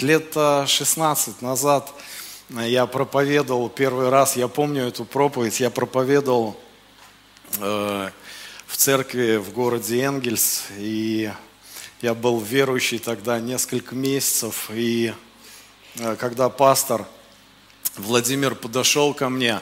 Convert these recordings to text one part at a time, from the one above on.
Лет 16 назад я проповедовал первый раз, я помню эту проповедь, я проповедовал э, в церкви в городе Энгельс, и я был верующий тогда несколько месяцев, и э, когда пастор Владимир подошел ко мне,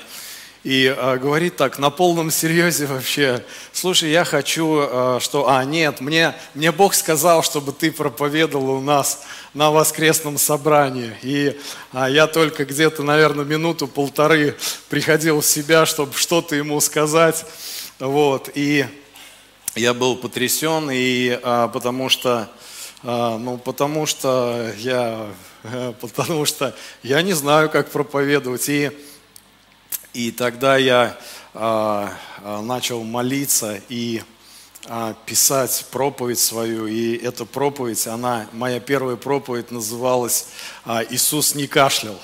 и э, говорит так на полном серьезе вообще, слушай, я хочу, э, что, а нет, мне, мне Бог сказал, чтобы ты проповедовал у нас на воскресном собрании. И э, я только где-то, наверное, минуту-полторы приходил в себя, чтобы что-то ему сказать. Вот, и я был потрясен, и, э, потому что, э, ну, потому что я, э, потому что я не знаю, как проповедовать. И и тогда я а, а, начал молиться и а, писать проповедь свою. И эта проповедь, она, моя первая проповедь называлась «Иисус не кашлял».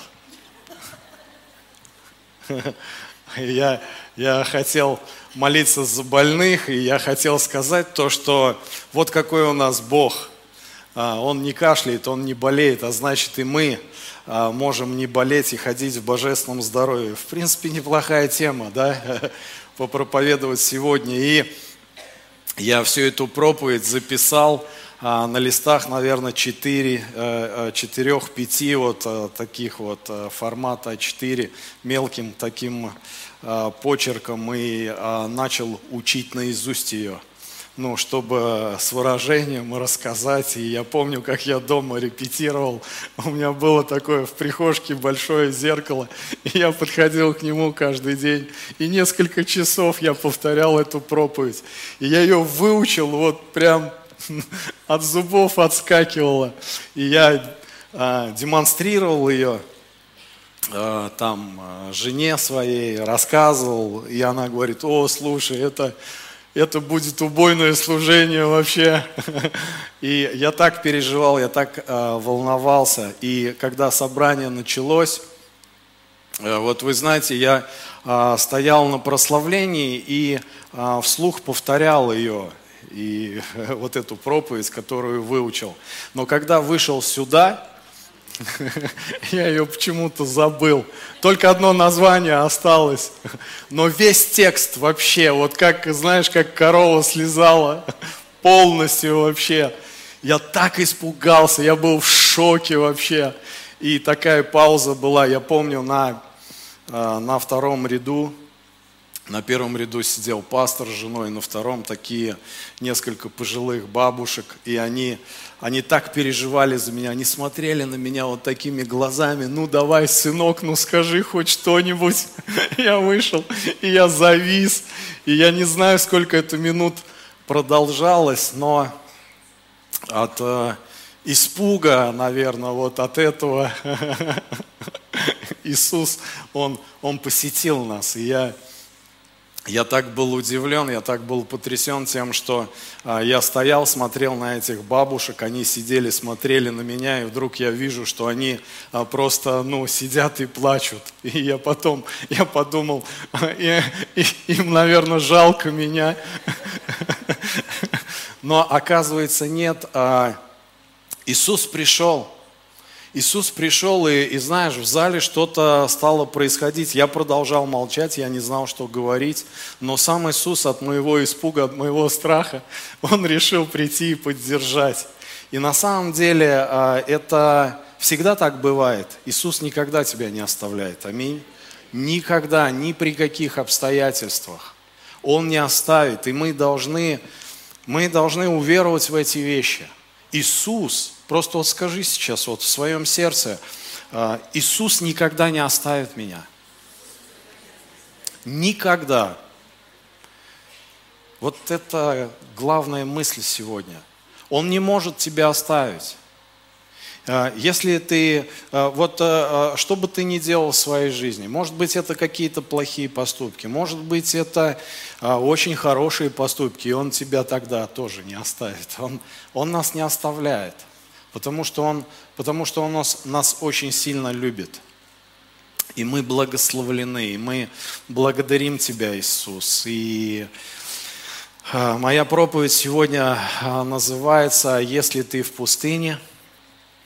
Я, я хотел молиться за больных, и я хотел сказать то, что вот какой у нас Бог. Он не кашляет, Он не болеет, а значит и мы можем не болеть и ходить в божественном здоровье. В принципе, неплохая тема, да, попроповедовать сегодня. И я всю эту проповедь записал а, на листах, наверное, 4, 4-5 э, э, вот э, таких вот формата 4 мелким таким почерком и начал учить наизусть ее ну, чтобы с выражением рассказать. И я помню, как я дома репетировал. У меня было такое в прихожке большое зеркало. И я подходил к нему каждый день. И несколько часов я повторял эту проповедь. И я ее выучил вот прям от зубов отскакивала. И я а, демонстрировал ее а, там а, жене своей, рассказывал. И она говорит, о, слушай, это это будет убойное служение вообще. И я так переживал, я так э, волновался. И когда собрание началось, э, вот вы знаете, я э, стоял на прославлении и вслух повторял ее, и вот эту проповедь, которую выучил. Но когда вышел сюда, Я ее почему-то забыл. Только одно название осталось. Но весь текст вообще, вот как, знаешь, как корова слезала, полностью вообще. Я так испугался, я был в шоке вообще. И такая пауза была, я помню, на, э, на втором ряду на первом ряду сидел пастор с женой, на втором такие несколько пожилых бабушек, и они, они так переживали за меня, они смотрели на меня вот такими глазами, ну давай, сынок, ну скажи хоть что-нибудь. Я вышел, и я завис, и я не знаю, сколько это минут продолжалось, но от э, испуга, наверное, вот от этого Иисус, Он, Он посетил нас, и я я так был удивлен, я так был потрясен тем, что а, я стоял, смотрел на этих бабушек, они сидели, смотрели на меня, и вдруг я вижу, что они а, просто, ну, сидят и плачут. И я потом, я подумал, им, наверное, жалко меня. Но оказывается, нет. А, Иисус пришел, Иисус пришел, и, и знаешь, в зале что-то стало происходить. Я продолжал молчать, я не знал, что говорить. Но сам Иисус от моего испуга, от моего страха, Он решил прийти и поддержать. И на самом деле а, это всегда так бывает. Иисус никогда тебя не оставляет. Аминь. Никогда, ни при каких обстоятельствах. Он не оставит. И мы должны, мы должны уверовать в эти вещи. Иисус Просто вот скажи сейчас вот в своем сердце, «А, Иисус никогда не оставит меня. Никогда. Вот это главная мысль сегодня. Он не может тебя оставить. А, если ты, а, вот что бы ты ни делал в своей жизни, может быть это какие-то плохие поступки, может быть это очень хорошие поступки, и Он тебя тогда тоже не оставит. Он, он нас не оставляет потому что Он, потому что он нас, нас очень сильно любит. И мы благословлены, и мы благодарим Тебя, Иисус. И а, моя проповедь сегодня а, называется «Если ты в пустыне,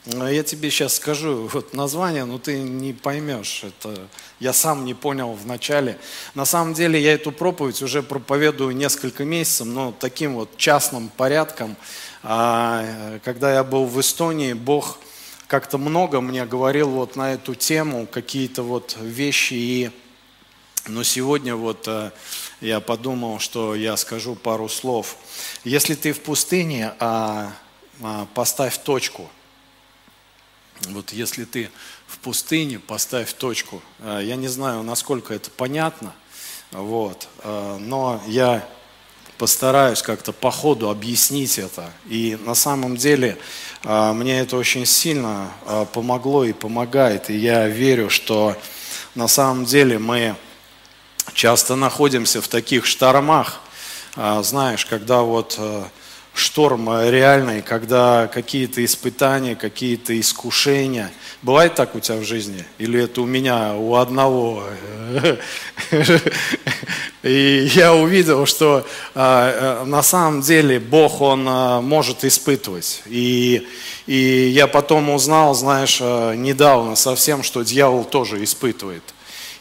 Я тебе сейчас скажу вот название, но ты не поймешь. Это я сам не понял в начале. На самом деле я эту проповедь уже проповедую несколько месяцев, но таким вот частным порядком. А, когда я был в Эстонии, Бог как-то много мне говорил вот на эту тему, какие-то вот вещи. И... Но сегодня вот э, я подумал, что я скажу пару слов. Если ты в пустыне, а, а, поставь точку – вот если ты в пустыне, поставь точку. А, я не знаю, насколько это понятно, вот, но я постараюсь как-то по ходу объяснить это. И на самом деле а, мне это очень сильно помогло и помогает. И я верю, что на самом деле мы часто находимся в таких штормах, знаешь, когда вот шторм реальный, когда какие-то испытания, какие-то искушения. Бывает так у тебя в жизни? Или это у меня, у одного? И я увидел, что а, э, на самом деле Бог, Он может испытывать. И, и я потом узнал, знаешь, недавно совсем, что дьявол тоже испытывает.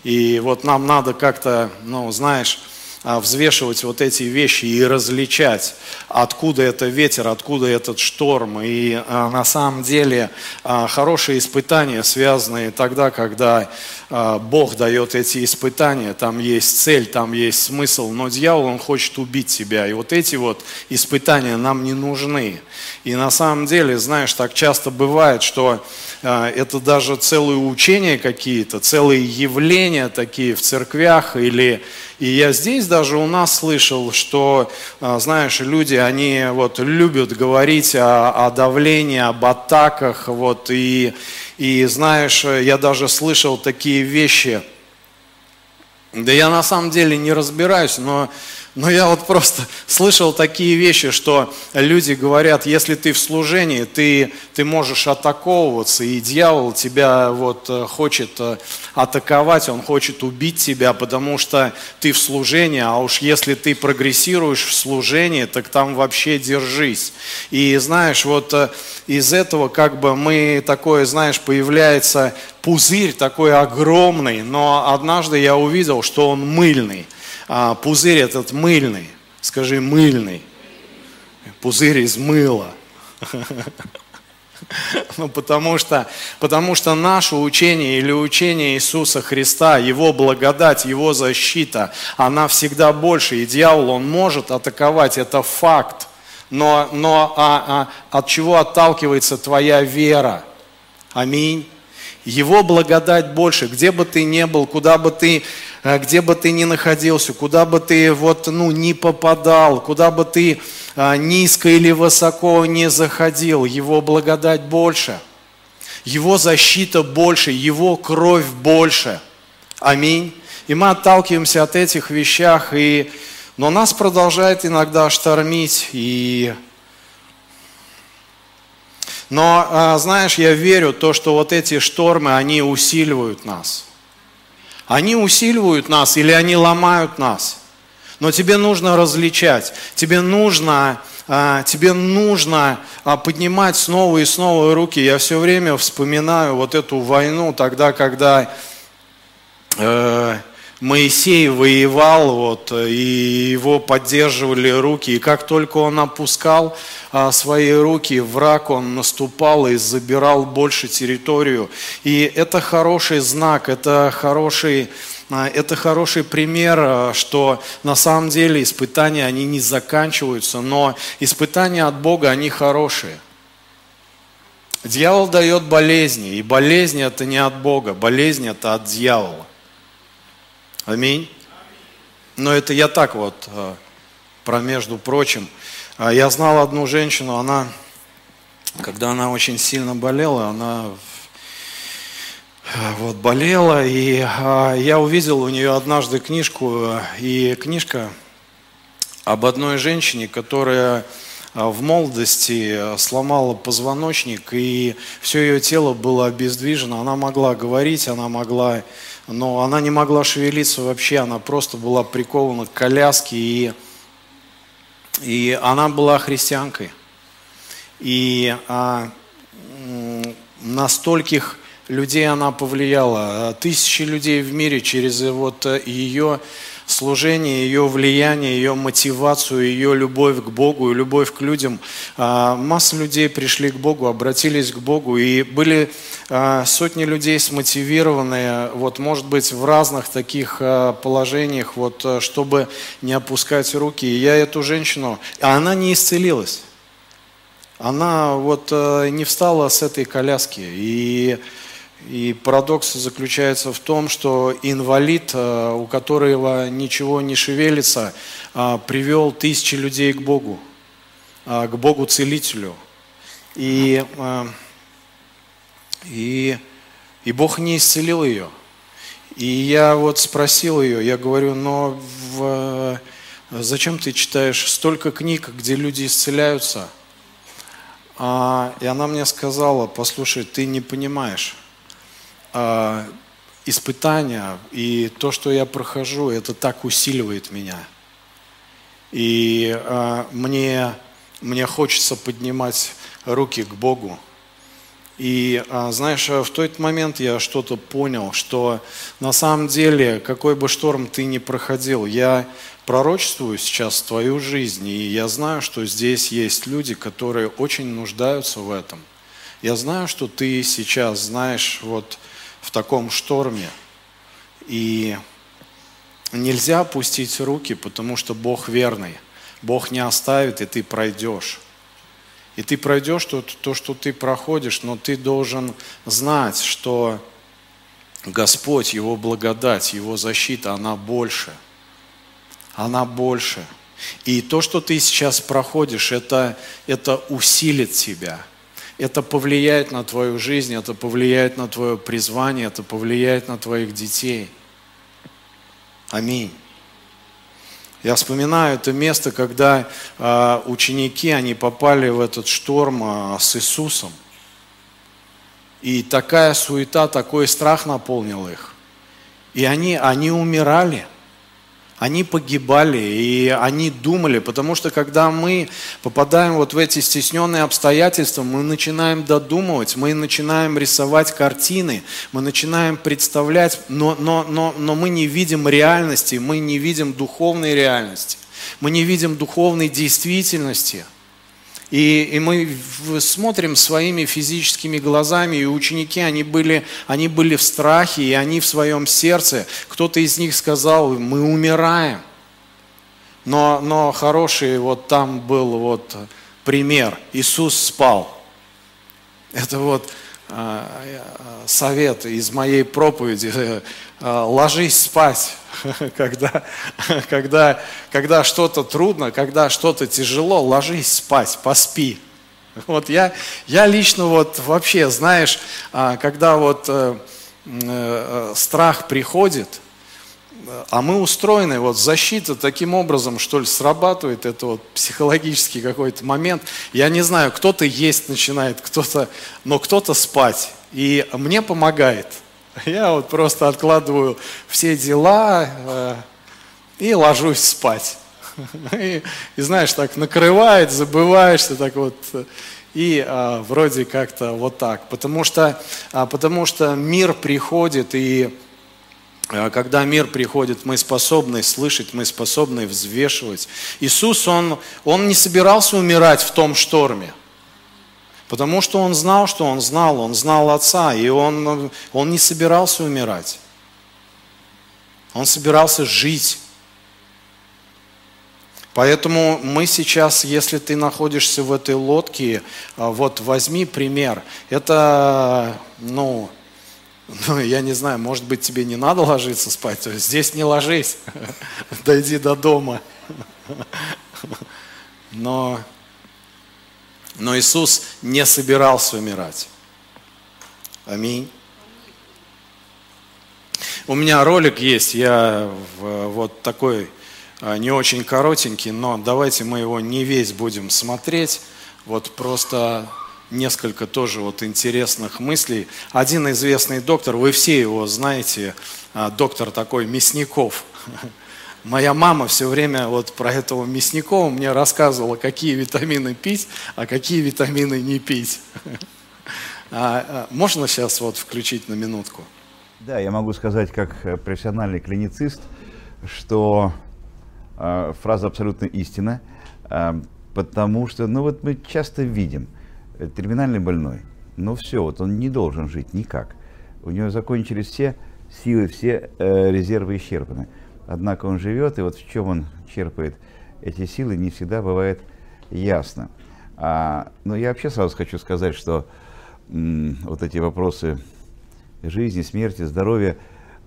И вот нам надо как-то, ну, знаешь, взвешивать вот эти вещи и различать, откуда это ветер, откуда этот шторм. И а, на самом деле а, хорошие испытания связаны тогда, когда Бог дает эти испытания, там есть цель, там есть смысл, но дьявол, он хочет убить тебя. И вот эти вот испытания нам не нужны. И на самом деле, знаешь, так часто бывает, что это даже целые учения какие-то, целые явления такие в церквях или и я здесь даже у нас слышал, что, а, знаешь, люди, они вот любят говорить о, о давлении, об атаках, вот, и, и знаешь, я даже слышал такие вещи, да я на самом деле не разбираюсь, но но я вот просто слышал такие вещи, что люди говорят, если ты в служении, ты, ты можешь атаковываться, и дьявол тебя вот э, хочет э, атаковать, он хочет убить тебя, потому что ты в служении, а уж если ты прогрессируешь в служении, так там вообще держись. И знаешь, вот э, из этого как бы мы такое, знаешь, появляется пузырь такой огромный, но однажды я увидел, что он мыльный а, пузырь этот мыльный. Скажи, мыльный. Пузырь из мыла. Ну, потому что, потому что наше учение или учение Иисуса Христа, Его благодать, Его защита, она всегда больше. И дьявол, он может атаковать, это факт. Но, но а, а, от чего отталкивается твоя вера? Аминь. Его благодать больше. Где бы ты ни был, куда бы ты где бы ты ни находился, куда бы ты вот, ну, не попадал, куда бы ты а, низко или высоко не заходил, Его благодать больше, Его защита больше, Его кровь больше. Аминь. И мы отталкиваемся от этих вещах, и... но нас продолжает иногда штормить, и но, а, знаешь, я верю то, что вот эти штормы, они усиливают нас. Они усиливают нас или они ломают нас. Но тебе нужно различать, тебе нужно, а, тебе нужно а, поднимать снова и снова руки. Я все время вспоминаю вот эту войну тогда, когда э, Моисей воевал, вот, и его поддерживали руки. И как только он опускал а, свои руки, враг, он наступал и забирал больше территорию. И это хороший знак, это хороший, а, это хороший пример, а, что на самом деле испытания, они не заканчиваются, но испытания от Бога, они хорошие. Дьявол дает болезни, и болезни это не от Бога, болезни это от дьявола. Аминь. Но это я так вот, э, про между прочим. А я знал одну женщину, она, когда она очень сильно болела, она э, вот болела, и а, я увидел у нее однажды книжку, и книжка об одной женщине, которая э, в молодости сломала позвоночник, и все ее тело было обездвижено. Она могла говорить, она могла но она не могла шевелиться вообще, она просто была прикована к коляске, и, и она была христианкой. И а, на стольких людей она повлияла. Тысячи людей в мире через вот ее служение, ее влияние, ее мотивацию, ее любовь к Богу и любовь к людям. А, масса людей пришли к Богу, обратились к Богу, и были а, сотни людей смотивированные, вот, может быть, в разных таких а, положениях, вот, чтобы не опускать руки. И я эту женщину, а она не исцелилась. Она вот не встала с этой коляски. И и парадокс заключается в том, что инвалид, э, у которого ничего не шевелится, э, привел тысячи людей к Богу, э, к Богу-целителю. И, и, и Бог не исцелил ее. И я вот спросил ее, я говорю, но в, зачем ты читаешь столько книг, где люди исцеляются? А, и она мне сказала, послушай, ты не понимаешь э, испытания и то, что я прохожу, это так усиливает меня. И э, мне, мне хочется поднимать руки к Богу. И а, знаешь, в тот момент я что-то понял, что на самом деле, какой бы шторм ты ни проходил, я пророчествую сейчас твою жизнь, и я знаю, что здесь есть люди, которые очень нуждаются в этом. Я знаю, что ты сейчас знаешь вот в таком шторме. И нельзя опустить руки, потому что Бог верный. Бог не оставит, и ты пройдешь. И ты пройдешь то, то, что ты проходишь, но ты должен знать, что Господь, Его благодать, Его защита, она больше. Она больше. И то, что ты сейчас проходишь, это, это усилит тебя – это повлияет на твою жизнь, это повлияет на твое призвание, это повлияет на твоих детей. Аминь. Я вспоминаю это место, когда э, ученики, они попали в этот шторм э, с Иисусом. И такая суета, такой страх наполнил их. И они, они умирали – они погибали, и они думали, потому что когда мы попадаем вот в эти стесненные обстоятельства, мы начинаем додумывать, мы начинаем рисовать картины, мы начинаем представлять, но, но, но, но мы не видим реальности, мы не видим духовной реальности, мы не видим духовной действительности – и, и мы смотрим своими физическими глазами, и ученики, они были, они были в страхе, и они в своем сердце. Кто-то из них сказал, мы умираем. Но, но хороший вот там был вот пример. Иисус спал. Это вот совет из моей проповеди. А, ложись спать, когда, когда, когда что-то трудно, когда что-то тяжело, ложись спать, поспи. Вот я, я лично вот вообще, знаешь, а, когда вот э, э, страх приходит, а мы устроены, вот защита таким образом, что ли, срабатывает, это вот психологический какой-то момент. Я не знаю, кто-то есть начинает, кто-то, но кто-то спать. И мне помогает. Я вот просто откладываю все дела э, и ложусь спать. И, и знаешь, так накрывает, забываешься, так вот, и а, вроде как-то вот так. Потому что, а, потому что мир приходит, и когда мир приходит, мы способны слышать, мы способны взвешивать. Иисус, Он, он не собирался умирать в том шторме. Потому что он знал, что он знал, он знал Отца, и он, он не собирался умирать. Он собирался жить. Поэтому мы сейчас, если ты находишься в этой лодке, а, вот возьми пример. Это, ну, ну, я не знаю, может быть, тебе не надо ложиться спать, здесь не ложись, дойди до дома. Но но Иисус не собирался умирать. Аминь. У меня ролик есть, я вот такой а, не очень коротенький, но давайте мы его не весь будем смотреть. Вот просто несколько тоже вот интересных мыслей. Один известный доктор, вы все его знаете, а, доктор такой Мясников. Моя мама все время вот про этого Мясникова мне рассказывала, какие витамины пить, а какие витамины не пить. А, а, можно сейчас вот включить на минутку? Да, я могу сказать как э, профессиональный клиницист, что э, фраза абсолютно истина, э, потому что, ну вот мы часто видим, терминальный больной, ну все, вот он не должен жить никак. У него закончились все силы, все э, резервы исчерпаны. Однако он живет, и вот в чем он черпает эти силы, не всегда бывает ясно. А, но я вообще сразу хочу сказать, что м, вот эти вопросы жизни, смерти, здоровья,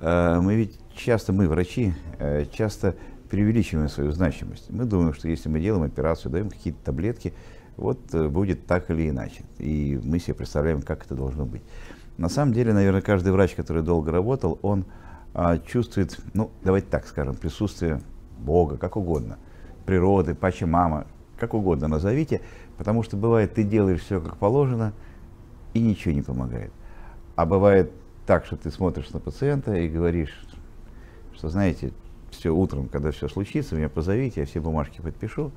э, мы ведь часто, мы врачи, э, часто преувеличиваем свою значимость. Мы думаем, что если мы делаем операцию, даем какие-то таблетки, вот э, будет так или иначе. И мы себе представляем, как это должно быть. На самом деле, наверное, каждый врач, который долго работал, он а, чувствует, ну, давайте так скажем, присутствие Бога, как угодно, природы, пача мама, как угодно назовите, потому что бывает, ты делаешь все как положено, и ничего не помогает. А бывает так, что ты смотришь на пациента и говоришь, что, знаете, все утром, когда все случится, меня позовите, я все бумажки подпишу,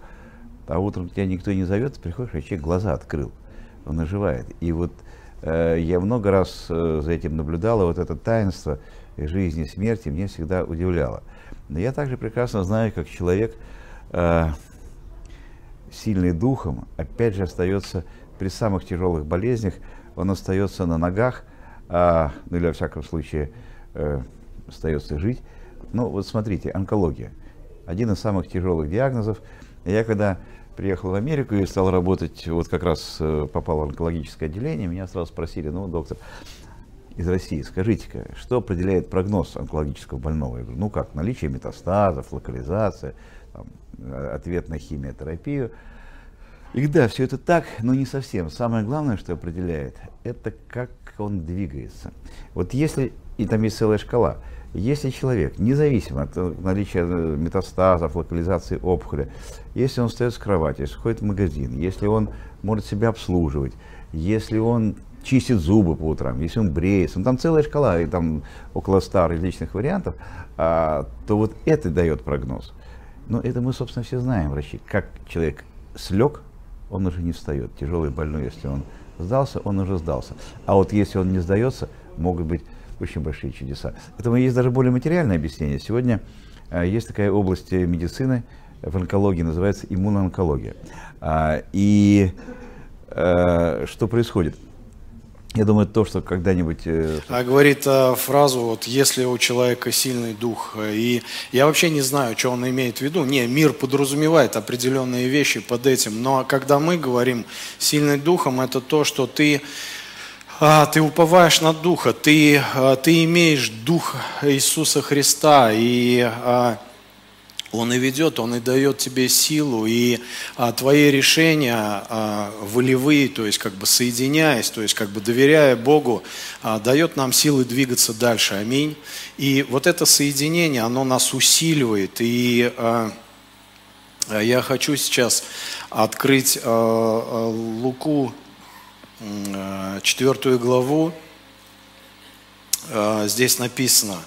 а утром тебя никто не зовет, приходишь, а человек глаза открыл, он оживает. И вот э, я много раз э, за этим наблюдал, и вот это таинство жизни и смерти мне всегда удивляло. Но я также прекрасно знаю, как человек, э, сильный духом, опять же остается при самых тяжелых болезнях, он остается на ногах, а, ну или во всяком случае э, остается жить. Ну вот смотрите, онкология. Один из самых тяжелых диагнозов. Я когда приехал в Америку и стал работать, вот как раз э, попал в онкологическое отделение, меня сразу спросили, ну, доктор, из России, скажите-ка, что определяет прогноз онкологического больного? Я говорю, ну как, наличие метастазов, локализация, там, э, ответ на химиотерапию. И да, все это так, но не совсем. Самое главное, что определяет, это как он двигается. Вот если, и там есть целая шкала, если человек, независимо от наличия э, метастазов, локализации опухоли, если он встает с кровати, если ходит в магазин, если он может себя обслуживать, если он чистит зубы по утрам, если он бреется, ну, там целая шкала, и там около ста различных вариантов, а, то вот это дает прогноз. Но это мы, собственно, все знаем, врачи, как человек слег, он уже не встает. Тяжелый больной, если он сдался, он уже сдался. А вот если он не сдается, могут быть очень большие чудеса. Этому есть даже более материальное объяснение. Сегодня э, есть такая область медицины в онкологии, называется иммуноонкология. А, и э, что происходит? Я думаю, то, что когда-нибудь... Э, а говорит а, фразу, вот если у человека сильный дух, и я вообще не знаю, что он имеет в виду. Не, мир подразумевает определенные вещи под этим, но когда мы говорим сильный духом, это то, что ты ты уповаешь на Духа, ты, а, ты имеешь Дух Иисуса Христа, и а, Он и ведет, Он и дает тебе силу, и твои решения волевые, то есть как бы соединяясь, то есть как бы доверяя Богу, дает нам силы двигаться дальше. Аминь. И вот это соединение, оно нас усиливает, и я хочу сейчас открыть Луку Э, четвертую главу, э, здесь написано,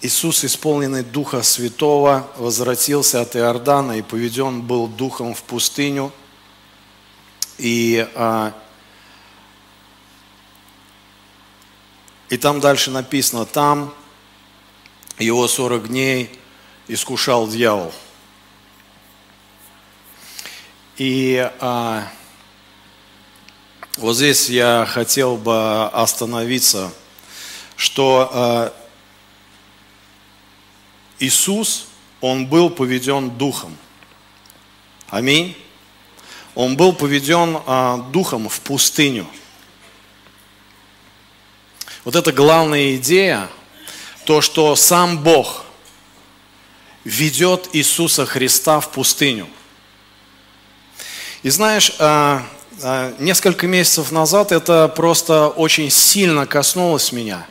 Иисус, исполненный Духа Святого, возвратился от Иордана и поведен был Духом в пустыню. И, э, и там дальше написано, там его 40 дней искушал дьявол. И вот здесь я хотел бы остановиться, что э, Иисус, Он был поведен Духом. Аминь. Он был поведен э, Духом в пустыню. Вот это главная идея, то, что сам Бог ведет Иисуса Христа в пустыню. И знаешь, э, несколько месяцев назад это просто очень сильно коснулось меня.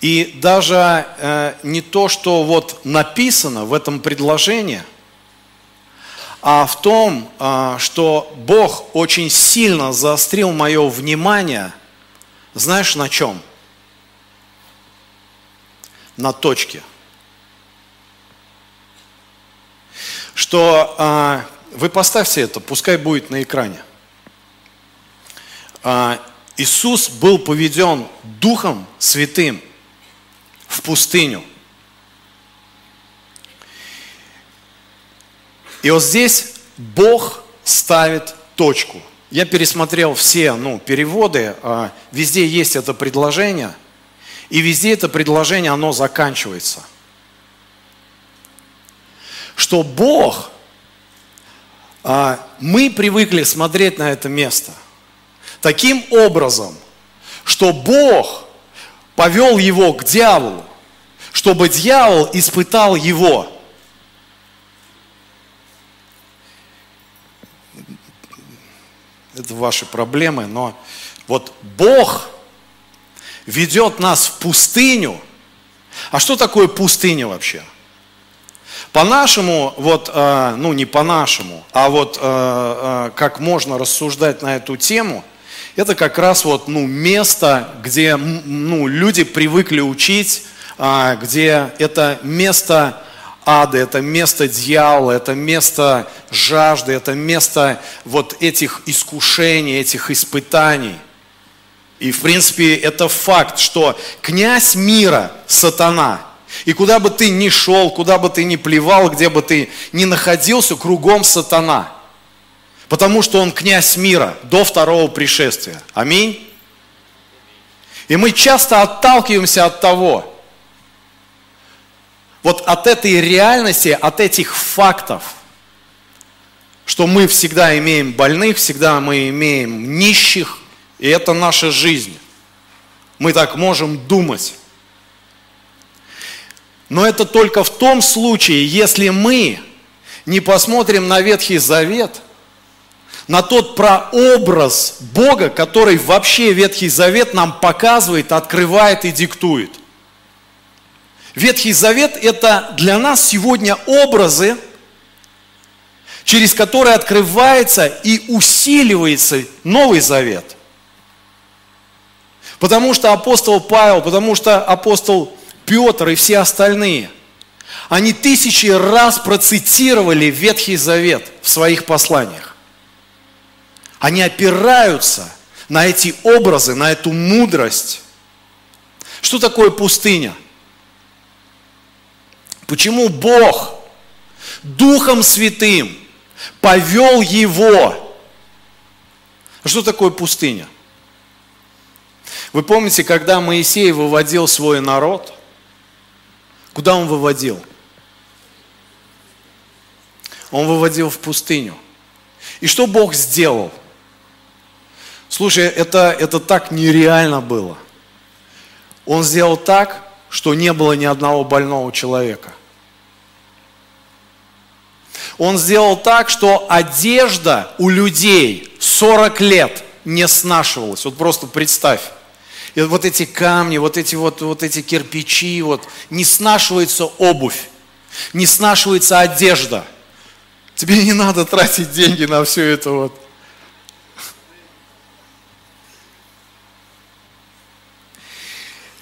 И даже э, не то, что вот написано в этом предложении, а в том, э, что Бог очень сильно заострил мое внимание, знаешь на чем? На точке. Что э, вы поставьте это, пускай будет на экране. а, Иисус был поведен Духом Святым в пустыню. И вот здесь Бог ставит точку. Я пересмотрел все ну, переводы, а, везде есть это предложение, и везде это предложение, оно заканчивается. Что Бог, мы привыкли смотреть на это место таким образом, что Бог повел его к дьяволу, чтобы дьявол испытал его – это ваши проблемы, но вот Бог ведет нас в пустыню. А что такое пустыня вообще? По-нашему, вот, э, ну не по-нашему, а вот э, э, как можно рассуждать на эту тему, это как раз вот, ну, место, где ну, люди привыкли учить, где это место ада, это место дьявола, это место жажды, это место вот этих искушений, этих испытаний. И в принципе это факт, что князь мира, сатана, и куда бы ты ни шел, куда бы ты ни плевал, где бы ты ни находился, кругом сатана. Потому что он князь мира до второго пришествия. Аминь. И мы часто отталкиваемся от того, вот от этой реальности, от этих фактов, что мы всегда имеем больных, всегда мы имеем нищих, и это наша жизнь. Мы так можем думать. Но это только в том случае, если мы не посмотрим на Ветхий Завет, на тот прообраз Бога, который вообще Ветхий Завет нам показывает, открывает и диктует. Ветхий Завет – это для нас сегодня образы, через которые открывается и усиливается Новый Завет. Потому что апостол Павел, потому что апостол Петр и все остальные, они тысячи раз процитировали Ветхий Завет в своих посланиях. Они опираются на эти образы, на эту мудрость. Что такое пустыня? Почему Бог Духом Святым повел его? Что такое пустыня? Вы помните, когда Моисей выводил свой народ, куда он выводил? Он выводил в пустыню. И что Бог сделал? Слушай, это, это так нереально было. Он сделал так, что не было ни одного больного человека. Он сделал так, что одежда у людей 40 лет не снашивалась. Вот просто представь. И вот эти камни, вот эти вот, вот эти кирпичи, вот, не снашивается обувь, не снашивается одежда. Тебе не надо тратить деньги на все это вот.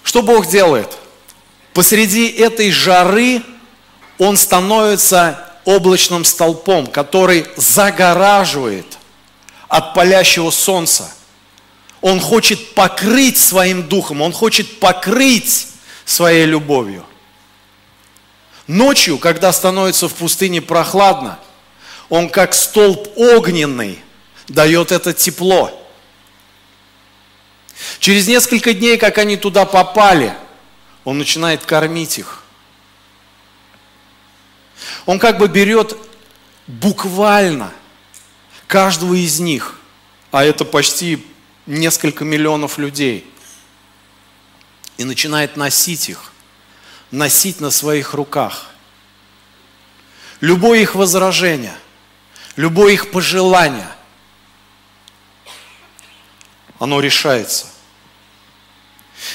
Что Бог делает? Посреди этой жары Он становится облачным столпом, который загораживает от палящего солнца. Он хочет покрыть своим духом, он хочет покрыть своей любовью. Ночью, когда становится в пустыне прохладно, он как столб огненный дает это тепло. Через несколько дней, как они туда попали, он начинает кормить их. Он как бы берет буквально каждого из них, а это почти несколько миллионов людей, и начинает носить их, носить на своих руках. Любое их возражение, любое их пожелание, оно решается.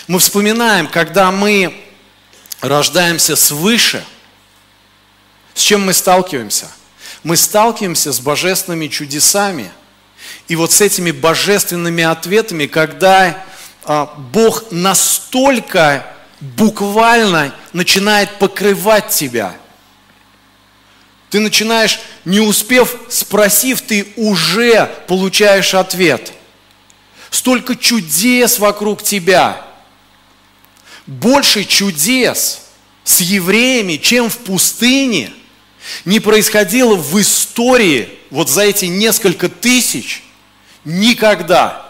Мы вспоминаем, когда мы рождаемся свыше – с чем мы сталкиваемся? Мы сталкиваемся с божественными чудесами. И вот с этими божественными ответами, когда а, Бог настолько буквально начинает покрывать тебя. Ты начинаешь, не успев спросив, ты уже получаешь ответ. столько чудес вокруг тебя. Больше чудес с евреями, чем в пустыне, не происходило в истории вот за эти несколько тысяч никогда.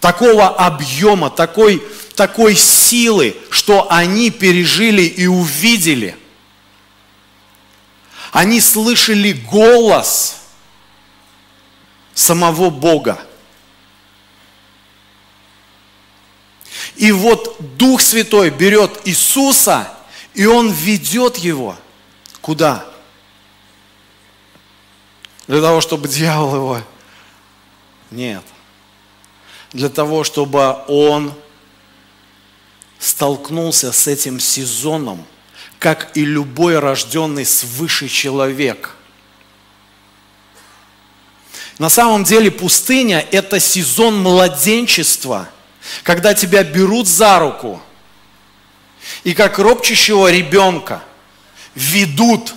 Такого объема, такой, такой силы, что они пережили и увидели. Они слышали голос самого Бога. И вот Дух Святой берет Иисуса, и Он ведет его куда? Для того, чтобы дьявол его... Нет. Для того, чтобы он столкнулся с этим сезоном, как и любой рожденный свыше человек. На самом деле пустыня – это сезон младенчества – когда тебя берут за руку и как ропчащего ребенка ведут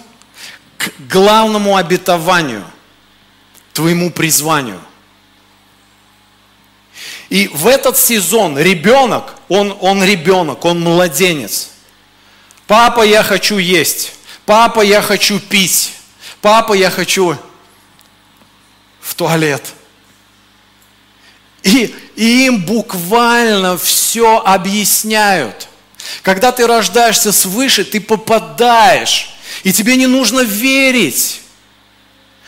к главному обетованию, твоему призванию. И в этот сезон ребенок, он, он ребенок, он младенец. Папа, я хочу есть. Папа, я хочу пить. Папа, я хочу в туалет. И, и им буквально все объясняют. Когда ты рождаешься свыше, ты попадаешь. И тебе не нужно верить.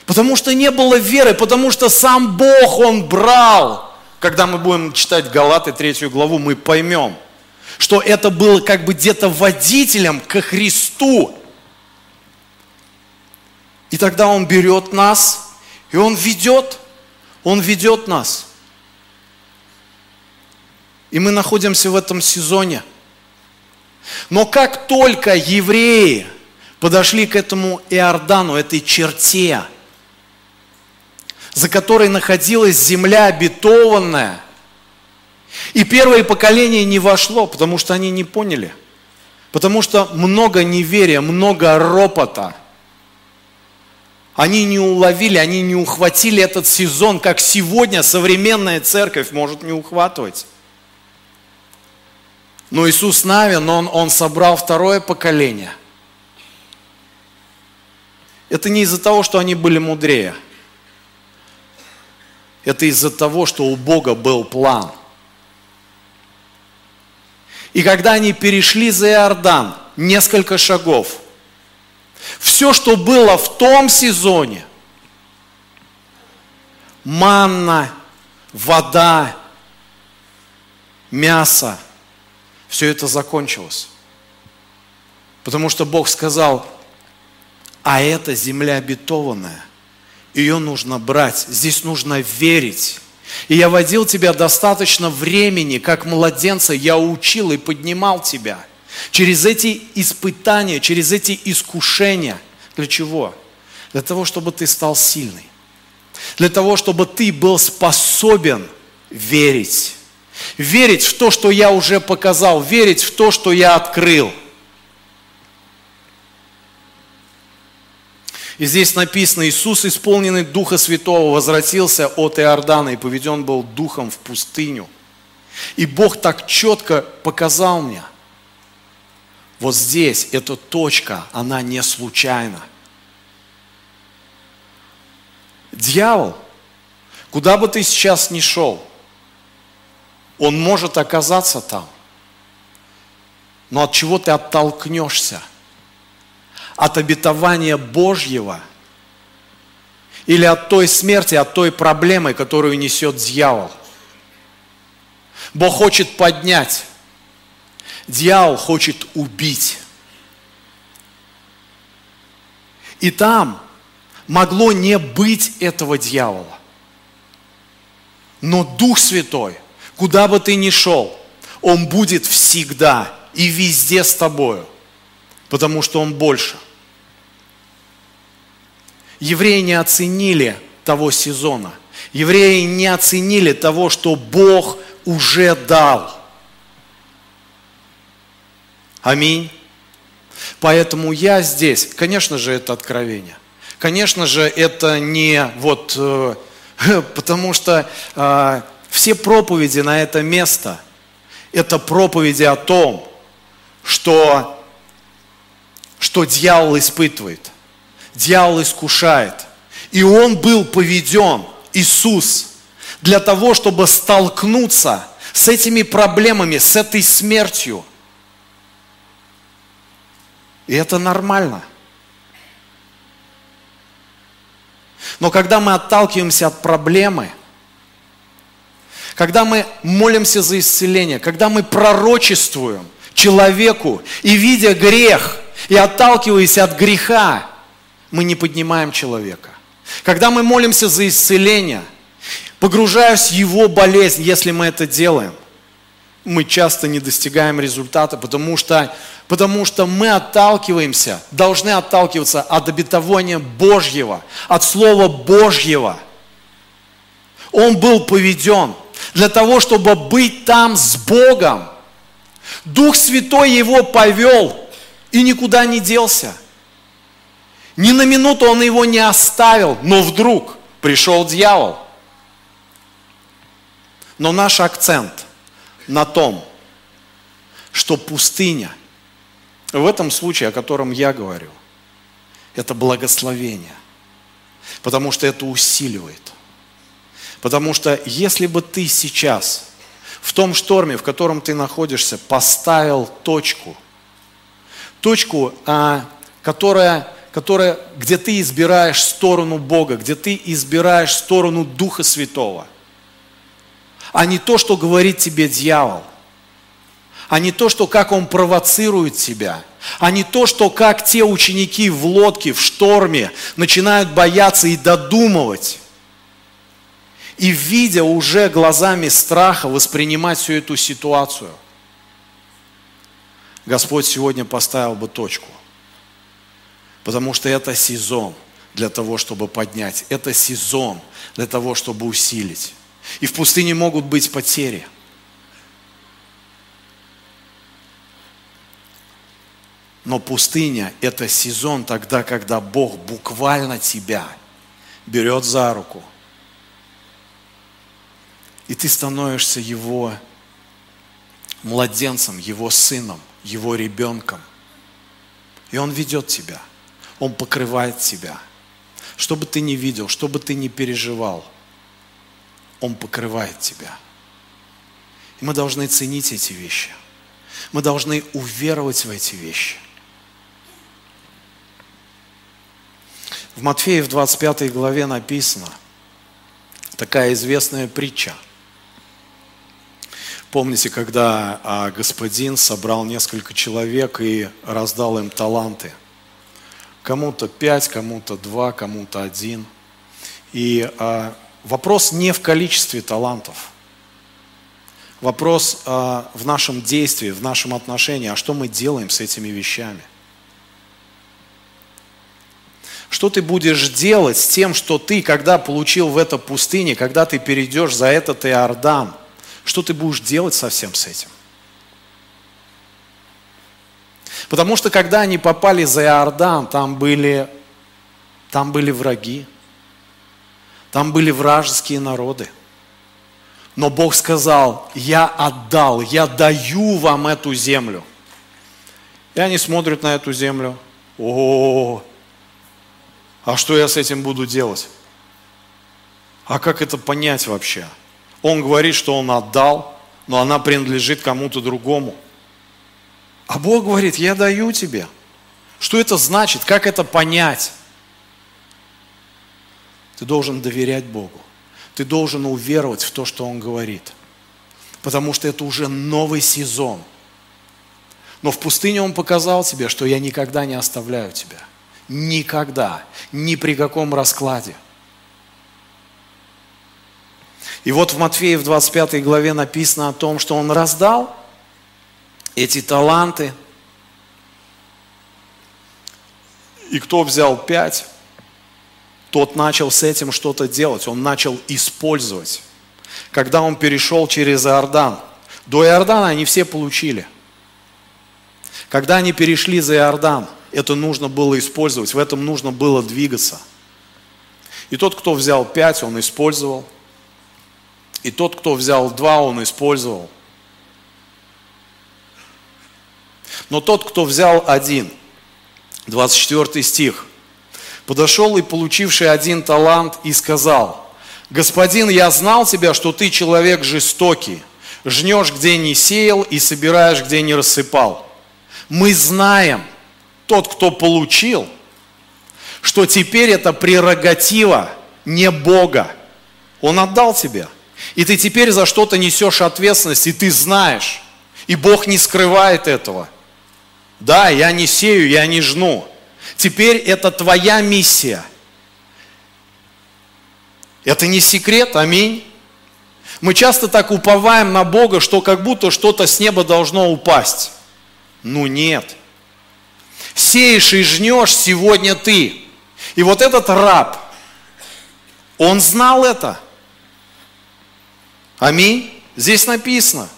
Потому что не было веры, потому что сам Бог, Он брал. Когда мы будем читать Галаты третью главу, мы поймем, что это было как бы где-то водителем ко Христу. И тогда Он берет нас, и Он ведет, Он ведет нас. И мы находимся в этом сезоне. Но как только евреи подошли к этому Иордану, этой черте, за которой находилась земля обетованная, и первое поколение не вошло, потому что они не поняли. Потому что много неверия, много ропота. Они не уловили, они не ухватили этот сезон, как сегодня современная церковь может не ухватывать. Но Иисус Навин, он, он собрал второе поколение. Это не из-за того, что они были мудрее. Это из-за того, что у Бога был план. И когда они перешли за Иордан, несколько шагов, все, что было в том сезоне, манна, вода, мясо – все это закончилось. Потому что Бог сказал, а это земля обетованная, ее нужно брать, здесь нужно верить. И я водил тебя достаточно времени, как младенца, я учил и поднимал тебя. Через эти испытания, через эти искушения. Для чего? Для того, чтобы ты стал сильный. Для того, чтобы ты был способен верить. Верить в то, что я уже показал, верить в то, что я открыл. И здесь написано, Иисус, исполненный Духа Святого, возвратился от Иордана и поведен был Духом в пустыню. И Бог так четко показал мне, вот здесь эта точка, она не случайна. Дьявол, куда бы ты сейчас ни шел, он может оказаться там. Но от чего ты оттолкнешься? От обетования Божьего или от той смерти, от той проблемы, которую несет дьявол? Бог хочет поднять, дьявол хочет убить. И там могло не быть этого дьявола. Но Дух Святой – Куда бы ты ни шел, Он будет всегда и везде с тобою, потому что Он больше. Евреи не оценили того сезона. Евреи не оценили того, что Бог уже дал. Аминь. Поэтому я здесь, конечно же, это откровение. Конечно же, это не вот, э, потому что э, Все проповеди на это место – это проповеди о том, что, что дьявол испытывает, дьявол искушает. И он был поведен, Иисус, для того, чтобы столкнуться с этими проблемами, с этой смертью. И это нормально. Но когда мы отталкиваемся от проблемы, когда мы молимся за исцеление, когда мы пророчествуем человеку и видя грех, и отталкиваясь от греха, мы не поднимаем человека. Когда мы молимся за исцеление, погружаясь в его болезнь, если мы это делаем, мы часто не достигаем результата, потому что, потому что мы отталкиваемся, должны отталкиваться от обетования Божьего, от Слова Божьего. Он был поведен – для того, чтобы быть там с Богом. Дух Святой его повел и никуда не делся. Ни на минуту он его не оставил, но вдруг пришел дьявол. Но наш акцент на том, что пустыня, в этом случае, о котором я говорю, это благословение, потому что это усиливает. Потому что если бы ты сейчас в том шторме, в котором ты находишься, поставил точку, точку, а, которая, которая, где ты избираешь сторону Бога, где ты избираешь сторону Духа Святого, а не то, что говорит тебе дьявол, а не то, что как он провоцирует тебя, а не то, что как те ученики в лодке, в шторме начинают бояться и додумывать, и видя уже глазами страха воспринимать всю эту ситуацию, Господь сегодня поставил бы точку. Потому что это сезон для того, чтобы поднять. Это сезон для того, чтобы усилить. И в пустыне могут быть потери. Но пустыня – это сезон тогда, когда Бог буквально тебя берет за руку – и ты становишься его младенцем, его сыном, его ребенком. И он ведет тебя, он покрывает тебя. Что бы ты ни видел, что бы ты ни переживал, он покрывает тебя. И мы должны ценить эти вещи. Мы должны уверовать в эти вещи. В Матфея в 25 главе написано такая известная притча – Помните, когда а, господин собрал несколько человек и раздал им таланты? Кому-то пять, кому-то два, кому-то один. И а, вопрос не в количестве талантов. Вопрос а, в нашем действии, в нашем отношении, а что мы делаем с этими вещами? Что ты будешь делать с тем, что ты, когда получил в это пустыне, когда ты перейдешь за этот Иордан – что ты будешь делать со всем с этим? Потому что когда они попали за Иордан, там были, там были враги, там были вражеские народы. Но Бог сказал, я отдал, я даю вам эту землю. И они смотрят на эту землю. О, а что я с этим буду делать? А как это понять вообще? Он говорит, что он отдал, но она принадлежит кому-то другому. А Бог говорит, я даю тебе. Что это значит? Как это понять? Ты должен доверять Богу. Ты должен уверовать в то, что Он говорит. Потому что это уже новый сезон. Но в пустыне Он показал тебе, что я никогда не оставляю тебя. Никогда. Ни при каком раскладе. И вот в Матфея в 25 главе написано о том, что он раздал эти таланты. И кто взял пять, тот начал с этим что-то делать, он начал использовать. Когда он перешел через Иордан, до Иордана они все получили. Когда они перешли за Иордан, это нужно было использовать, в этом нужно было двигаться. И тот, кто взял пять, он использовал – И тот, кто взял два, он использовал. Но тот, кто взял один, 24 стих, подошел и получивший один талант и сказал, «Господин, я знал тебя, что ты человек жестокий, жнешь, где не сеял, и собираешь, где не рассыпал. Мы знаем, тот, кто получил, что теперь это прерогатива не Бога. Он отдал тебе. И ты теперь за что-то несешь ответственность, и ты знаешь. И Бог не скрывает этого. Да, я не сею, я не жну. Теперь это твоя миссия. Это не секрет, аминь. Мы часто так уповаем на Бога, что как будто что-то с неба должно упасть. Ну нет. Сеешь и жнешь сегодня ты. И вот этот раб, он знал это. Аминь. Здесь написано.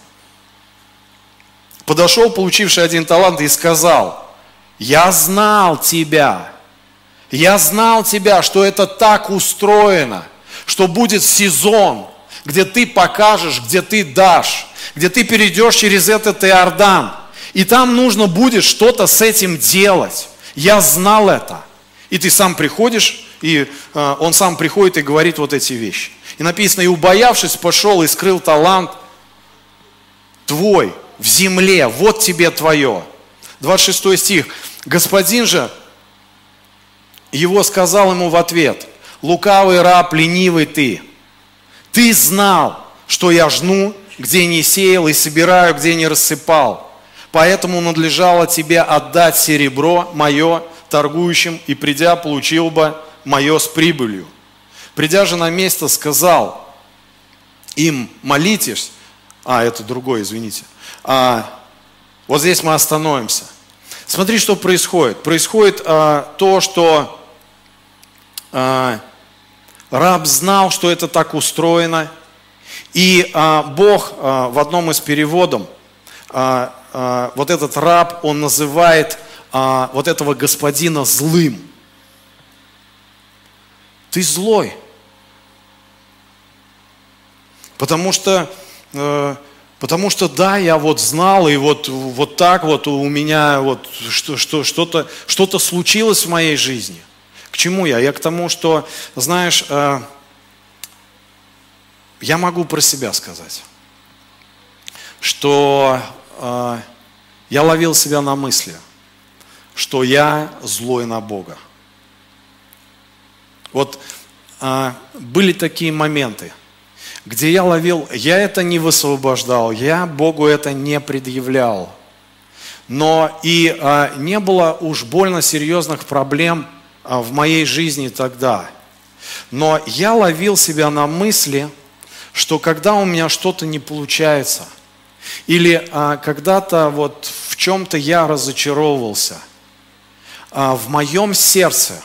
Подошел, получивший один талант, и сказал, я знал тебя. Я знал тебя, что это так устроено, что будет сезон, где ты покажешь, где ты дашь, где ты перейдешь через этот Иордан. И там нужно будет что-то с этим делать. Я знал это. И ты сам приходишь, и э, он сам приходит и говорит вот эти вещи. И написано, и убоявшись, пошел и скрыл талант твой в земле, вот тебе твое. 26 стих. Господин же его сказал ему в ответ, лукавый раб, ленивый ты, ты знал, что я жну, где не сеял, и собираю, где не рассыпал. Поэтому надлежало тебе отдать серебро мое торгующим, и придя, получил бы мое с прибылью. Придя же на место, сказал им, молитесь, а, это другое, извините. А, вот здесь мы остановимся. Смотри, что происходит. Происходит а, то, что а, Раб знал, что это так устроено. И а, Бог а, в одном из переводов, а, а, вот этот раб, он называет а, вот этого господина злым. Ты злой. Потому что, э, потому что да, я вот знал, и вот, вот так вот у меня вот что, что, что-то, что-то случилось в моей жизни. К чему я? Я к тому, что, знаешь, э, я могу про себя сказать, что э, я ловил себя на мысли, что я злой на Бога. Вот э, были такие моменты, где я ловил, я это не высвобождал, я Богу это не предъявлял. Но и а, не было уж больно серьезных проблем а, в моей жизни тогда. Но я ловил себя на мысли, что когда у меня что-то не получается, или а, когда-то вот в чем-то я разочаровывался, а, в моем сердце,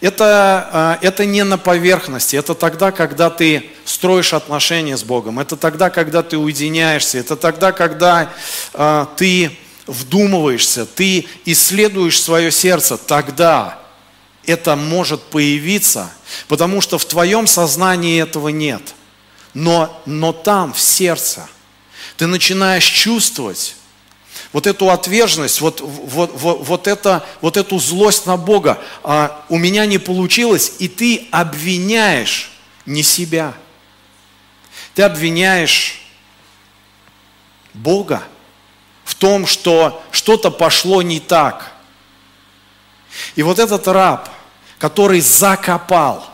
это, а, это не на поверхности, это тогда, когда ты строишь отношения с Богом, это тогда, когда ты уединяешься, это тогда, когда а, ты вдумываешься, ты исследуешь свое сердце, тогда это может появиться, потому что в твоем сознании этого нет. Но, но там, в сердце, ты начинаешь чувствовать вот эту отверженность, вот, вот, вот, вот, это, вот эту злость на Бога. А у меня не получилось, и ты обвиняешь не себя. Ты обвиняешь Бога в том, что что-то пошло не так. И вот этот раб, который закопал,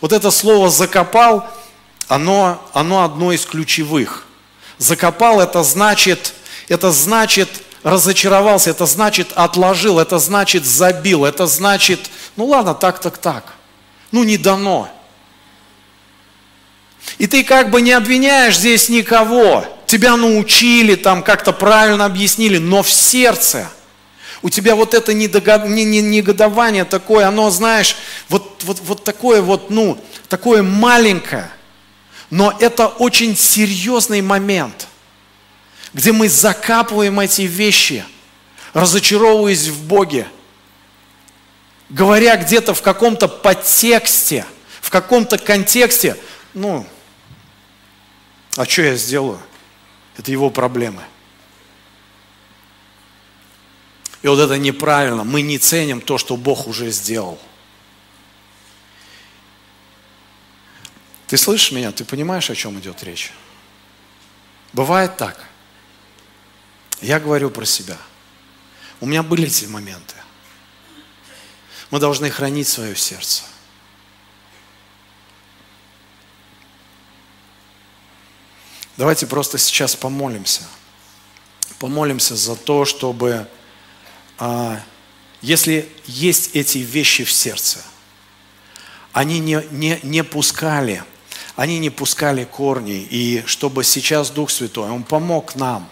вот это слово закопал, оно, оно одно из ключевых. Закопал это значит, это значит разочаровался, это значит отложил, это значит забил, это значит, ну ладно, так, так, так. Ну не дано. И ты как бы не обвиняешь здесь никого. Тебя научили, там как-то правильно объяснили, но в сердце – у тебя вот это негодование такое, оно, знаешь, вот, вот, вот такое вот, ну, такое маленькое, но это очень серьезный момент, где мы закапываем эти вещи, разочаровываясь в Боге, говоря где-то в каком-то подтексте, в каком-то контексте, ну, А что я сделаю? Это его проблемы. И вот это неправильно. Мы не ценим то, что Бог уже сделал. Ты слышишь меня? Ты понимаешь, о чем идет речь? Бывает так. Я говорю про себя. У меня были эти моменты. Мы должны хранить свое сердце. Давайте просто сейчас помолимся. Помолимся за то, чтобы, а, если есть эти вещи в сердце, они не, не, не пускали, они не пускали корни, и чтобы сейчас Дух Святой, Он помог нам,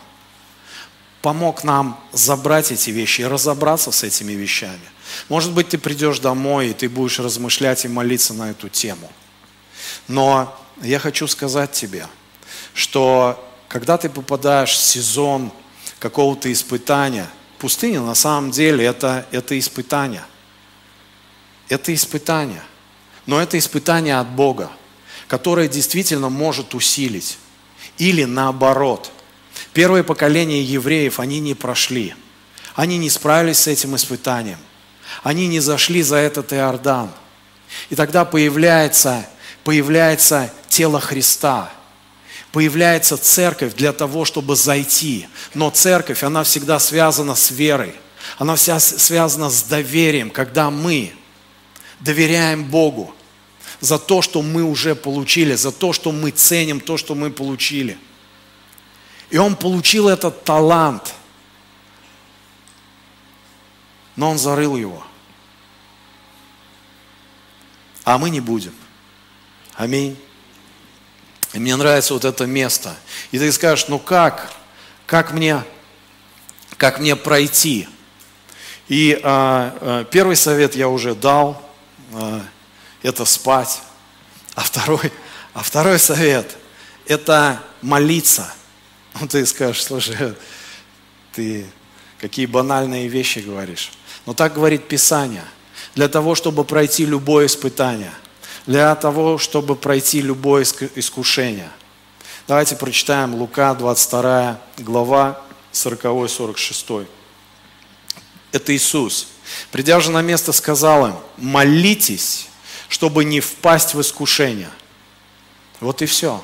помог нам забрать эти вещи и разобраться с этими вещами. Может быть, ты придешь домой, и ты будешь размышлять и молиться на эту тему. Но я хочу сказать тебе – что когда ты попадаешь в сезон какого-то испытания, пустыня на самом деле это, это испытание. Это испытание. Но это испытание от Бога, которое действительно может усилить. Или наоборот. Первое поколение евреев, они не прошли. Они не справились с этим испытанием. Они не зашли за этот Иордан. И тогда появляется, появляется тело Христа – появляется церковь для того, чтобы зайти. Но церковь, она всегда связана с верой. Она вся связана с доверием, когда мы доверяем Богу за то, что мы уже получили, за то, что мы ценим то, что мы получили. И он получил этот талант, но он зарыл его. А мы не будем. Аминь. И мне нравится вот это место. И ты скажешь, ну как? Как мне, как мне пройти? И а, а, первый совет я уже дал, а, это спать. А второй, а второй совет – это молиться. Ну ты скажешь, слушай, ты какие банальные вещи говоришь. Но так говорит Писание. Для того, чтобы пройти любое испытание – для того, чтобы пройти любое искушение. Давайте прочитаем Лука, 22 глава, 40-46. Это Иисус. Придя же на место, сказал им, молитесь, чтобы не впасть в искушение. Вот и все.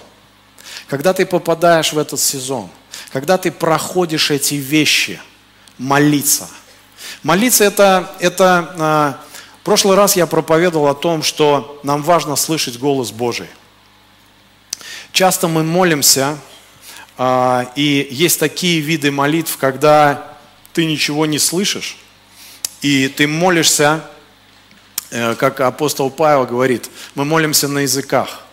Когда ты попадаешь в этот сезон, когда ты проходишь эти вещи, молиться. Молиться это, это а, прошлый раз я проповедовал о том, что нам важно слышать голос Божий. Часто мы молимся, а, и есть такие виды молитв, когда ты ничего не слышишь, и ты молишься, э, как апостол Павел говорит, мы молимся на языках,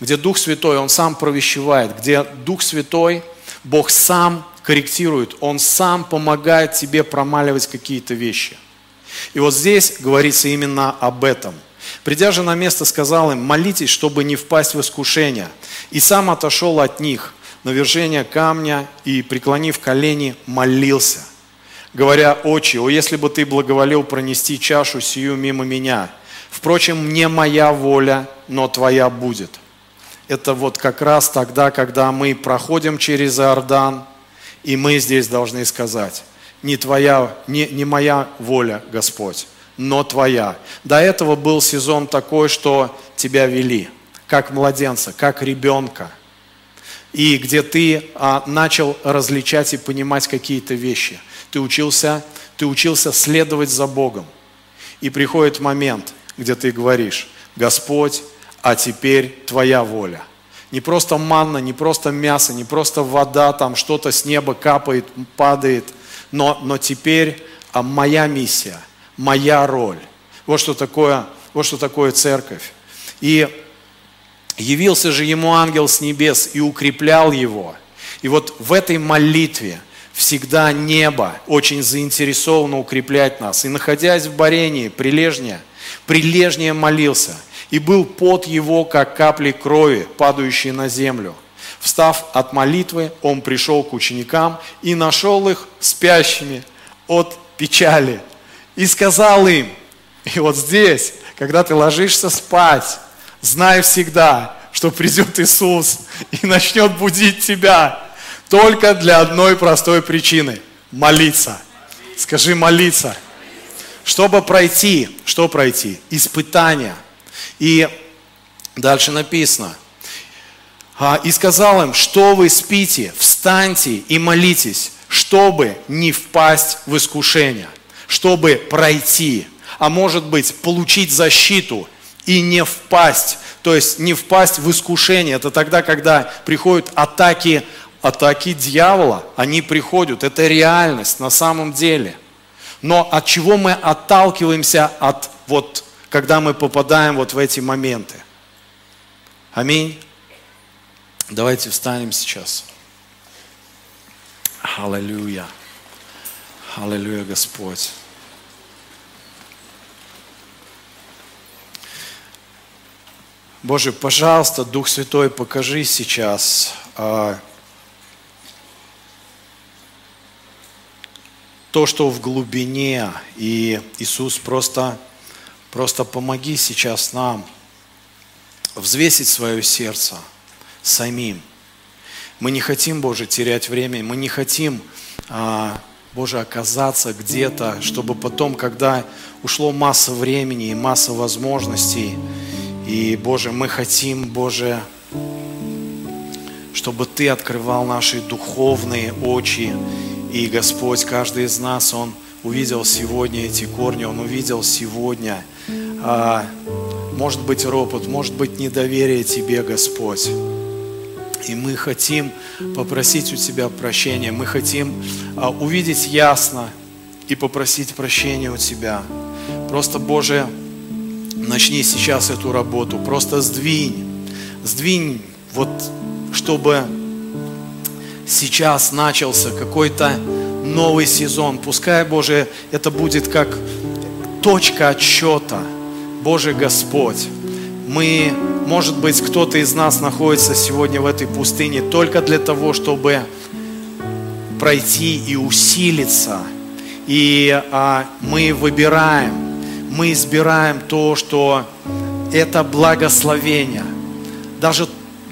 где Дух Святой, Он сам провещевает, где Дух Святой, Бог сам корректирует, Он сам помогает тебе промаливать какие-то вещи. И вот здесь говорится именно об этом. Придя же на место, сказал им, молитесь, чтобы не впасть в искушение. И сам отошел от них на вержение камня и, преклонив колени, молился, говоря, «Отче, о, если бы ты благоволил пронести чашу сию мимо меня! Впрочем, не моя воля, но твоя будет». Это вот как раз тогда, когда мы проходим через Иордан, и мы здесь должны сказать, не твоя, не, не моя воля, Господь, но твоя. До этого был сезон такой, что тебя вели, как младенца, как ребенка. И где ты а, начал различать и понимать какие-то вещи. Ты учился, ты учился следовать за Богом. И приходит момент, где ты говоришь, Господь, а теперь твоя воля. Не просто манна, не просто мясо, не просто вода, там что-то с неба капает, падает – но, но теперь а, моя миссия, моя роль. Вот что такое, вот что такое церковь. И явился же ему ангел с небес и укреплял его. И вот в этой молитве всегда небо очень заинтересовано укреплять нас. И находясь в Барении, прилежнее, прилежнее молился. И был под его, как капли крови, падающие на землю. Встав от молитвы, он пришел к ученикам и нашел их спящими от печали. И сказал им, и вот здесь, когда ты ложишься спать, знай всегда, что придет Иисус и начнет будить тебя только для одной простой причины – молиться. Скажи молиться. Чтобы пройти, что пройти? Испытания. И дальше написано. «А, и сказал им, что вы спите, встаньте и молитесь, чтобы не впасть в искушение, чтобы пройти, а может быть получить защиту и не впасть, то есть не впасть в искушение. Это тогда, когда приходят атаки, атаки дьявола, они приходят, это реальность на самом деле – но от чего мы отталкиваемся от вот, когда мы попадаем вот в эти моменты? Аминь. Давайте встанем сейчас. Аллилуйя. Аллилуйя, Господь. Боже, пожалуйста, Дух Святой, покажи сейчас, а, то, что в глубине. И Иисус просто, просто помоги сейчас нам взвесить свое сердце самим. Мы не хотим, Боже, терять время, мы не хотим, а, Боже, оказаться где-то, чтобы потом, когда ушло масса времени и масса возможностей, и, Боже, мы хотим, Боже, чтобы Ты открывал наши духовные очи, и Господь, каждый из нас, Он увидел сегодня эти корни, Он увидел сегодня, а, может быть, ропот, может быть, недоверие Тебе, Господь. И мы хотим попросить у Тебя прощения, мы хотим а, увидеть ясно и попросить прощения у Тебя. Просто, Боже, начни сейчас эту работу, просто сдвинь, сдвинь, вот, чтобы сейчас начался какой-то новый сезон. Пускай, Боже, это будет как точка отсчета. Боже Господь, мы, может быть, кто-то из нас находится сегодня в этой пустыне только для того, чтобы пройти и усилиться. И а, мы выбираем, мы избираем то, что это благословение. Даже,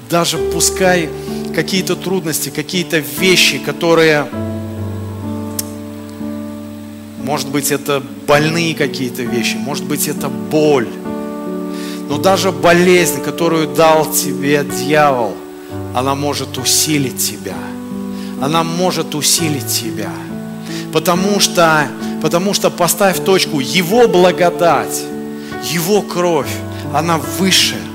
даже пускай какие-то трудности, какие-то вещи, которые, может быть, это больные какие-то вещи, может быть, это боль. Но даже болезнь, которую дал тебе дьявол, она может усилить тебя. Она может усилить тебя. Потому что, потому что поставь точку, Его благодать, Его кровь, она выше –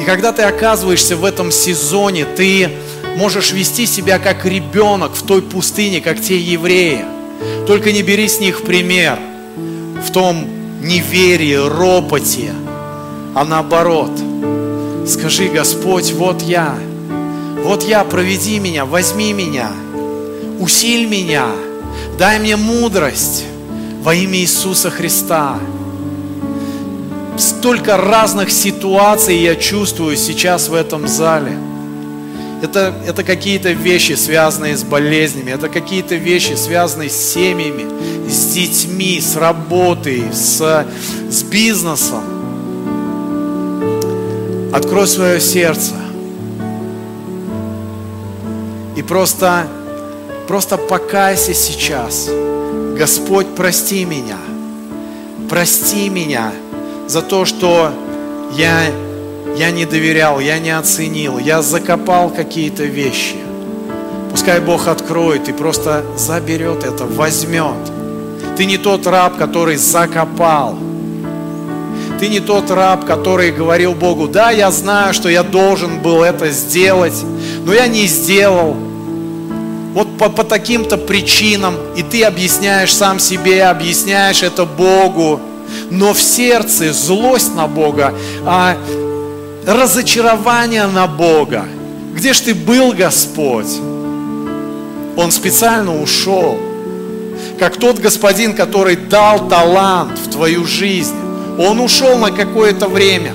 и когда ты оказываешься в этом сезоне, ты можешь вести себя как ребенок в той пустыне, как те евреи. Только не бери с них пример в том неверии, ропоте, а наоборот. Скажи, Господь, вот я, вот я, проведи меня, возьми меня, усиль меня, дай мне мудрость во имя Иисуса Христа столько разных ситуаций я чувствую сейчас в этом зале. Это, это какие-то вещи, связанные с болезнями, это какие-то вещи, связанные с семьями, с детьми, с работой, с, с бизнесом. Открой свое сердце. И просто, просто покайся сейчас. Господь, прости меня. Прости меня за то, что я, я не доверял, я не оценил, я закопал какие-то вещи. Пускай Бог откроет и просто заберет это, возьмет. Ты не тот раб, который закопал. Ты не тот раб, который говорил Богу, да, я знаю, что я должен был это сделать, но я не сделал. Вот по, по таким-то причинам, и ты объясняешь сам себе, объясняешь это Богу но в сердце злость на Бога, а разочарование на Бога. Где ж ты был, Господь? Он специально ушел. Как тот господин, который дал талант в твою жизнь. Он ушел на какое-то время.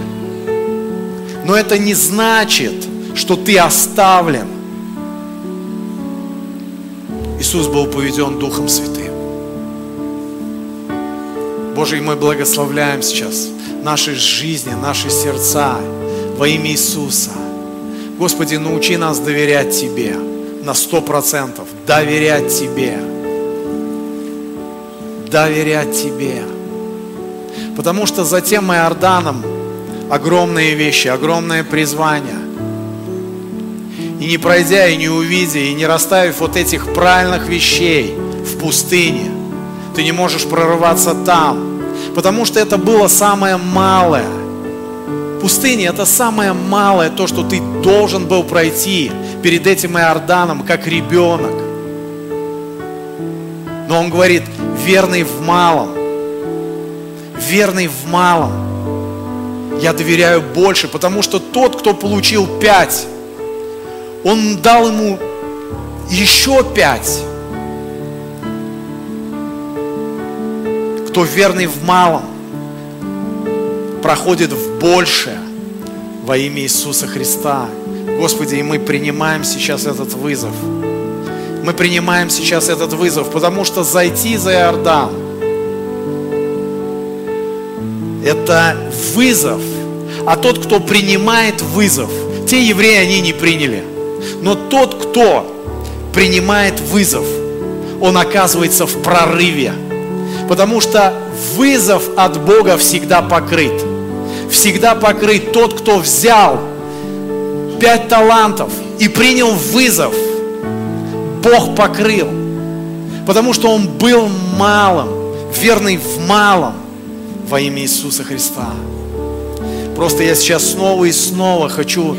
Но это не значит, что ты оставлен. Иисус был поведен Духом Святым. Боже, и мы благословляем сейчас наши жизни, наши сердца, во имя Иисуса. Господи, научи нас доверять Тебе на сто процентов, доверять Тебе, доверять Тебе. Потому что за тем Иорданом огромные вещи, огромное призвание. И не пройдя, и не увидя, и не расставив вот этих правильных вещей в пустыне, ты не можешь прорываться там, потому что это было самое малое. Пустыня – это самое малое, то, что ты должен был пройти перед этим Иорданом, как ребенок. Но он говорит, верный в малом, верный в малом, я доверяю больше, потому что тот, кто получил пять, он дал ему еще пять. Кто верный в малом, проходит в большее во имя Иисуса Христа. Господи, и мы принимаем сейчас этот вызов. Мы принимаем сейчас этот вызов, потому что зайти за Иордан – это вызов. А тот, кто принимает вызов, те евреи они не приняли. Но тот, кто принимает вызов, он оказывается в прорыве. Потому что вызов от Бога всегда покрыт. Всегда покрыт тот, кто взял пять талантов и принял вызов. Бог покрыл. Потому что он был малым, верный в малом во имя Иисуса Христа. Просто я сейчас снова и снова хочу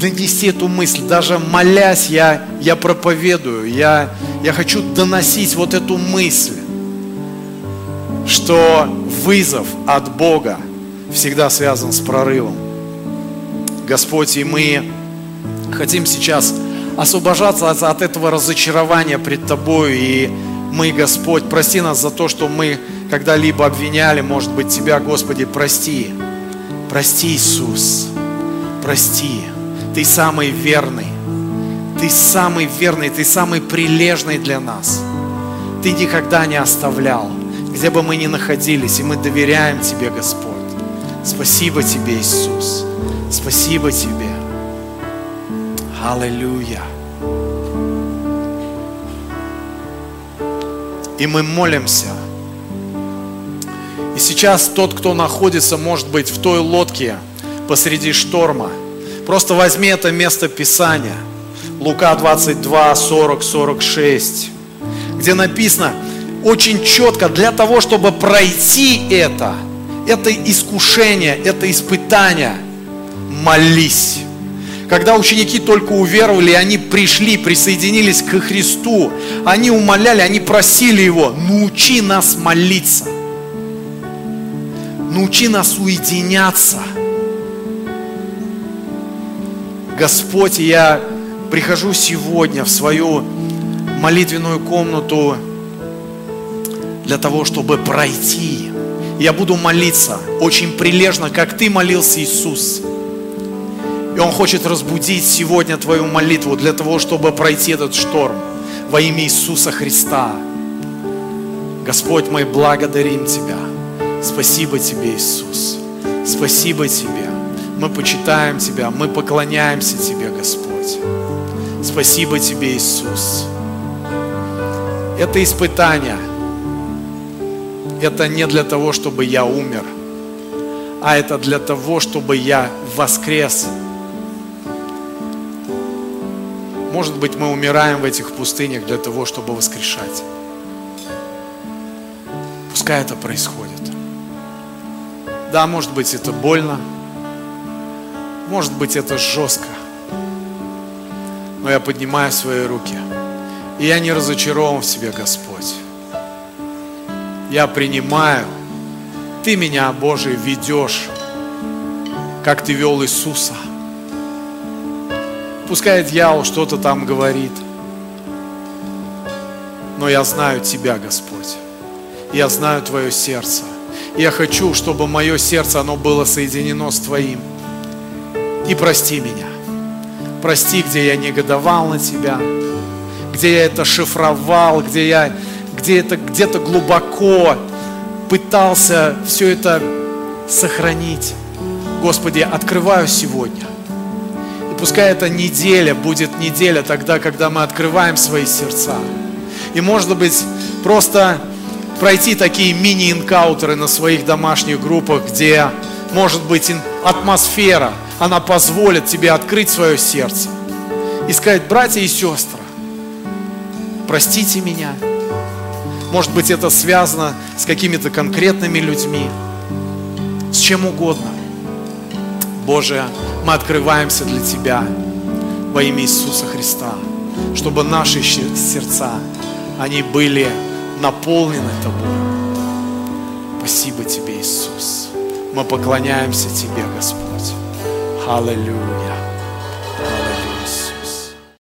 донести эту мысль. Даже молясь, я, я проповедую, я, я хочу доносить вот эту мысль, что вызов от Бога всегда связан с прорывом. Господь, и мы хотим сейчас освобождаться от этого разочарования пред Тобой. И мы, Господь, прости нас за то, что мы когда-либо обвиняли, может быть, Тебя, Господи, прости. Прости, Иисус. Прости. Ты самый верный. Ты самый верный, Ты самый прилежный для нас. Ты никогда не оставлял, где бы мы ни находились, и мы доверяем Тебе, Господь. Спасибо Тебе, Иисус. Спасибо Тебе. Аллилуйя. И мы молимся – и сейчас тот, кто находится, может быть, в той лодке посреди шторма, просто возьми это место Писания. Лука 22, 40, 46, где написано очень четко, для того, чтобы пройти это, это искушение, это испытание, молись. Когда ученики только уверовали, они пришли, присоединились к Христу, они умоляли, они просили Его, научи нас молиться – Научи нас уединяться. Господь, я прихожу сегодня в свою молитвенную комнату для того, чтобы пройти. Я буду молиться очень прилежно, как Ты молился, Иисус. И Он хочет разбудить сегодня Твою молитву для того, чтобы пройти этот шторм во имя Иисуса Христа. Господь, мы благодарим Тебя. Спасибо Тебе, Иисус. Спасибо Тебе. Мы почитаем Тебя, мы поклоняемся Тебе, Господь. Спасибо Тебе, Иисус. Это испытание. Это не для того, чтобы я умер, а это для того, чтобы я воскрес. Может быть, мы умираем в этих пустынях для того, чтобы воскрешать. Пускай это происходит. Да, может быть, это больно. Может быть, это жестко. Но я поднимаю свои руки. И я не разочарован в себе, Господь. Я принимаю. Ты меня, Боже, ведешь, как Ты вел Иисуса. Пускай дьявол что-то там говорит. Но я знаю Тебя, Господь. Я знаю Твое сердце. Я хочу, чтобы мое сердце, оно было соединено с Твоим. И прости меня. Прости, где я негодовал на Тебя, где я это шифровал, где я где это где-то глубоко пытался все это сохранить. Господи, открываю сегодня. И пускай эта неделя будет неделя тогда, когда мы открываем свои сердца. И может быть просто пройти такие мини-инкаутеры на своих домашних группах, где может быть атмосфера, она позволит тебе открыть свое сердце и сказать, братья и сестры, простите меня. Может быть, это связано с какими-то конкретными людьми, с чем угодно. Боже, мы открываемся для Тебя во имя Иисуса Христа, чтобы наши сердца, они были наполнены Тобой. Спасибо Тебе, Иисус. Мы поклоняемся Тебе, Господь. Аллилуйя.